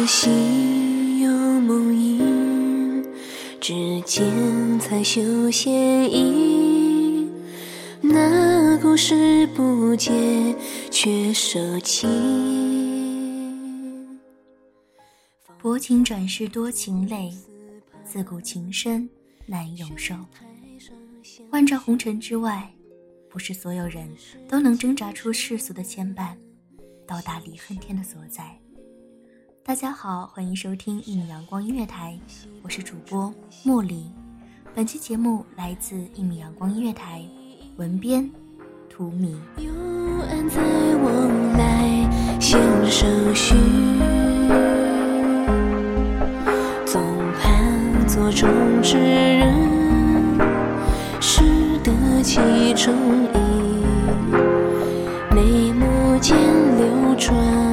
儿时心有梦萦，只见彩绣线衣。那故事不解，却收情。薄情转世多情泪，自古情深难永寿。万丈红尘之外，不是所有人都能挣扎出世俗的牵绊，到达离恨天的所在。大家好，欢迎收听一米阳光音乐台，我是主播茉莉。本期节目来自一米阳光音乐台，文编图米。中之人，识得其中意，眉目间流转。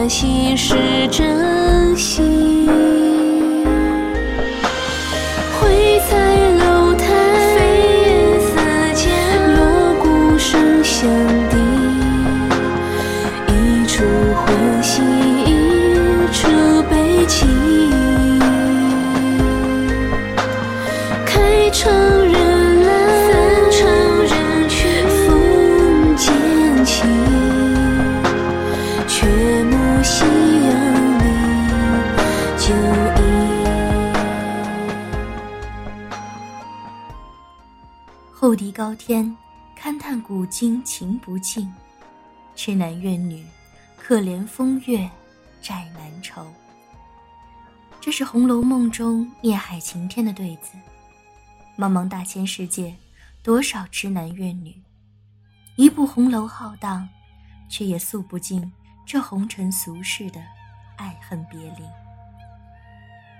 珍惜是真心。高天，勘探古今情不尽。痴男怨女，可怜风月债难酬。这是《红楼梦》中孽海情天的对子。茫茫大千世界，多少痴男怨女，一部红楼浩荡，却也诉不尽这红尘俗世的爱恨别离。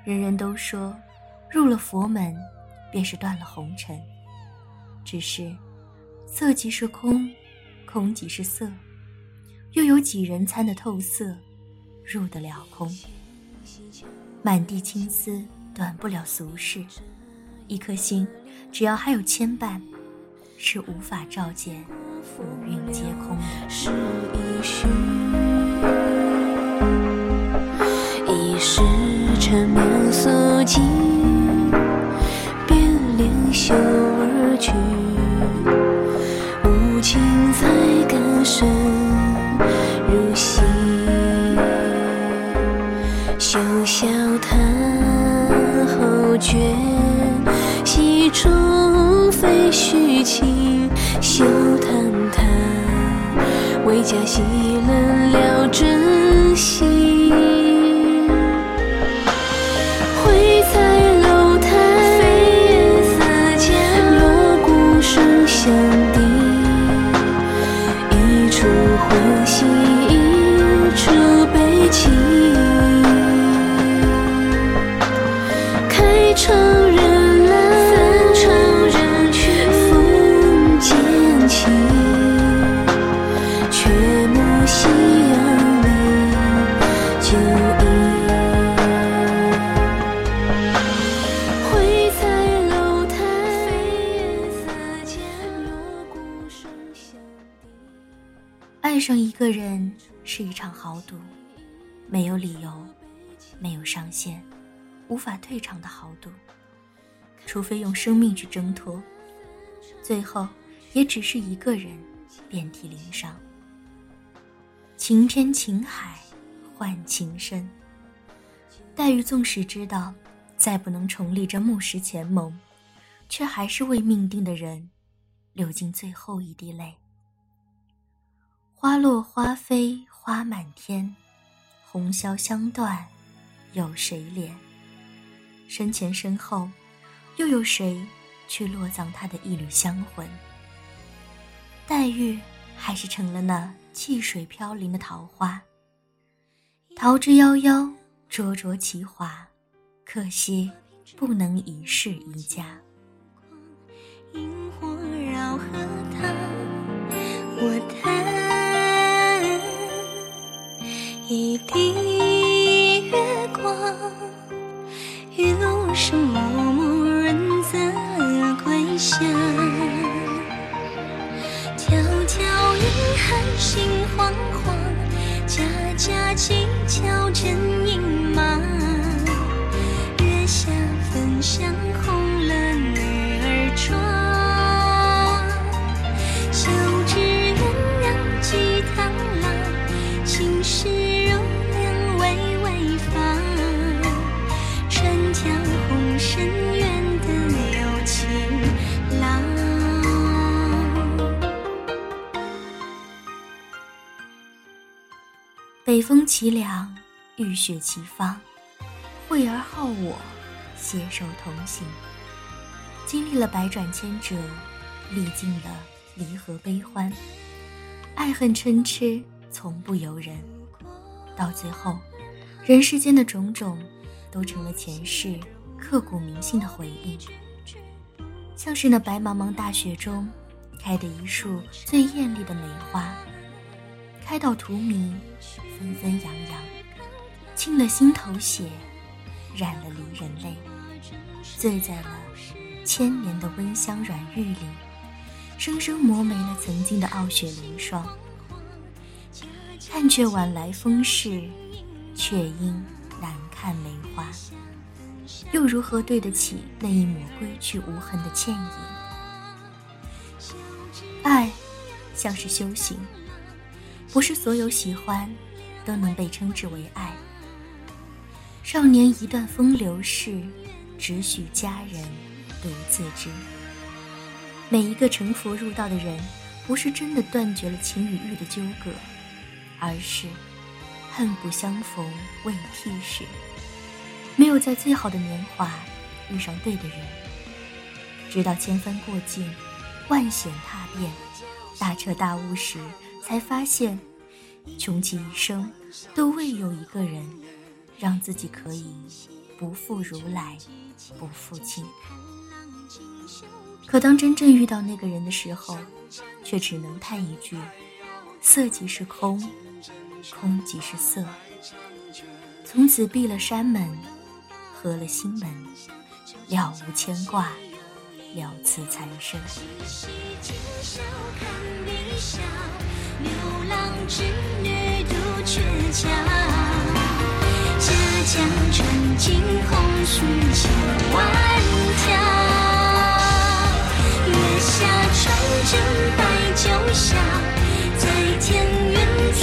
人人都说，入了佛门，便是断了红尘。只是，色即是空，空即是色，又有几人参得透色，入得了空？满地青丝，短不了俗世。一颗心，只要还有牵绊，是无法照见浮云皆空的。一虚，一时缠绵素净，变脸袖而去，无情才感深入心。休笑叹后觉。戏中非虚情，休叹他为假戏冷了真豪赌，没有理由，没有上限，无法退场的豪赌。除非用生命去挣脱，最后也只是一个人遍体鳞伤。情偏情海，换情深。黛玉纵使知道再不能重立这木石前盟，却还是为命定的人流尽最后一滴泪。花落花飞花满天，红消香断，有谁怜？身前身后，又有谁去落葬他的一缕香魂？黛玉还是成了那汽水飘零的桃花，桃之夭夭，灼灼其华，可惜不能一世一家。萤火绕河塘，我叹。一滴北风凄凉，雨雪齐芳，惠而好我，携手同行。经历了百转千折，历尽了离合悲欢，爱恨嗔痴从不由人。到最后，人世间的种种，都成了前世刻骨铭心的回忆。像是那白茫茫大雪中，开的一束最艳丽的梅花。开到荼蘼，纷纷扬扬，沁了心头血，染了离人泪，醉在了千年的温香软玉里，生生磨没了曾经的傲雪凌霜。看却晚来风势，却因难看梅花，又如何对得起那一抹归去无痕的倩影？爱，像是修行。不是所有喜欢，都能被称之为爱。少年一段风流事，只许佳人独自知。每一个成佛入道的人，不是真的断绝了情与欲的纠葛，而是恨不相逢未替时，没有在最好的年华遇上对的人。直到千帆过尽，万险踏遍，大彻大悟时。才发现，穷其一生都未有一个人，让自己可以不负如来，不负卿。可当真正遇到那个人的时候，却只能叹一句：色即是空，空即是色。从此闭了山门，合了心门，了无牵挂，了此残生。流浪织女独鹊桥，家家穿金红酥千万条。月下酒笑，在天愿作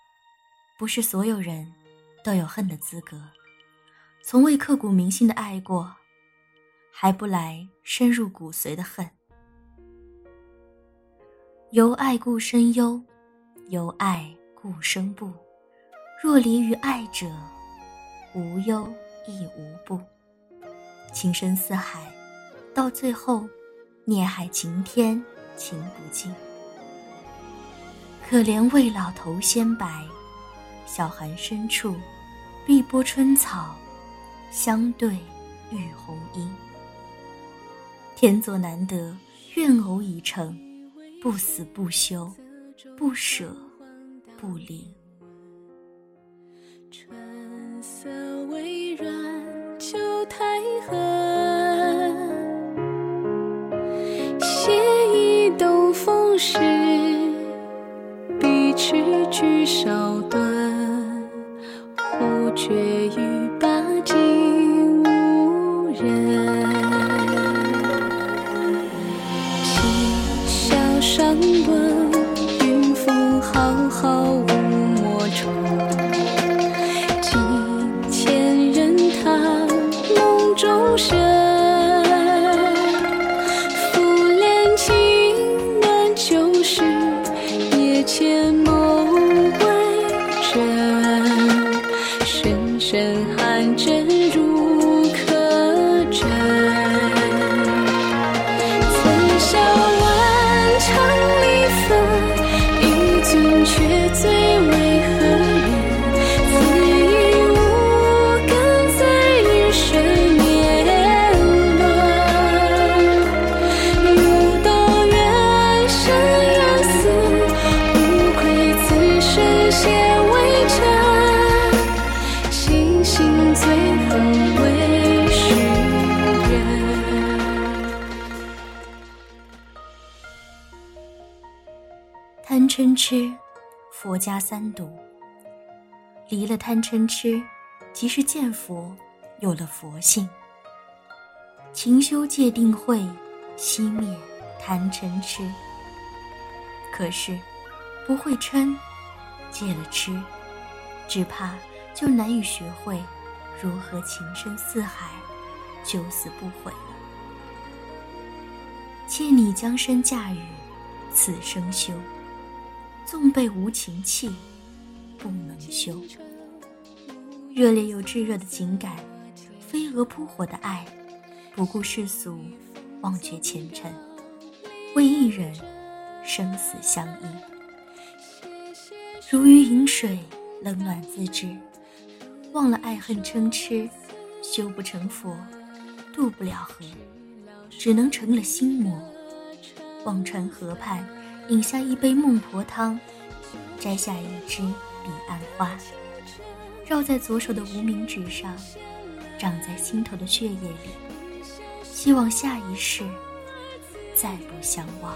不是所有人都有恨的资格。从未刻骨铭心的爱过，还不来深入骨髓的恨。由爱故生忧，由爱故生怖。若离于爱者，无忧亦无怖。情深似海，到最后。孽海晴天，情不尽。可怜未老头先白，小寒深处，碧波春草，相对玉红英。天作难得，愿偶已成，不死不休，不舍不离。春色微软，秋苔痕。是碧池菊少断，忽觉雨罢竟无人。今宵山温，云峰浩浩无墨重。几千人踏梦中身。千声。嗔痴，佛家三毒。离了贪嗔痴，即是见佛，有了佛性。勤修戒定慧，熄灭贪嗔痴。可是，不会嗔，戒了痴，只怕就难以学会如何情深似海，九死不悔了。借你将身驾驭，此生修。纵被无情弃，不能休。热烈又炙热的情感，飞蛾扑火的爱，不顾世俗，忘却前尘，为一人生死相依。如鱼饮水，冷暖自知。忘了爱恨嗔痴，修不成佛，渡不了河，只能成了心魔。忘川河畔。饮下一杯孟婆汤，摘下一枝彼岸花，绕在左手的无名指上，长在心头的血液里。希望下一世再不相忘。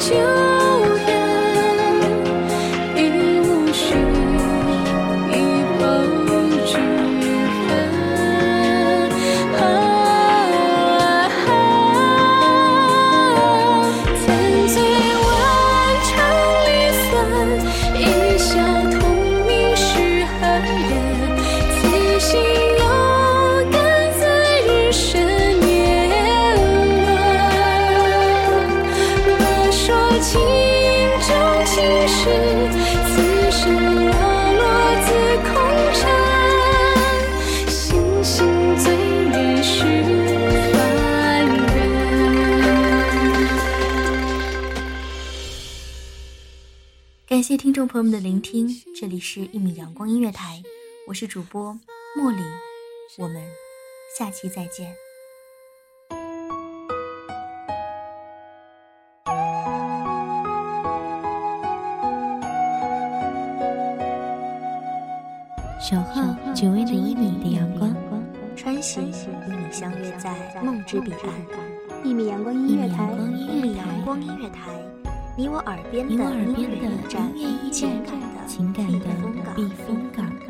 起。谢听众朋友们的聆听，这里是一米阳光音乐台，我是主播茉莉，我们下期再见。守候只为那一米的阳光，穿行与你相约在梦之彼岸。一米阳光音乐台，一米阳光音乐台，你我耳边的音乐驿站，情感的情感的避风港。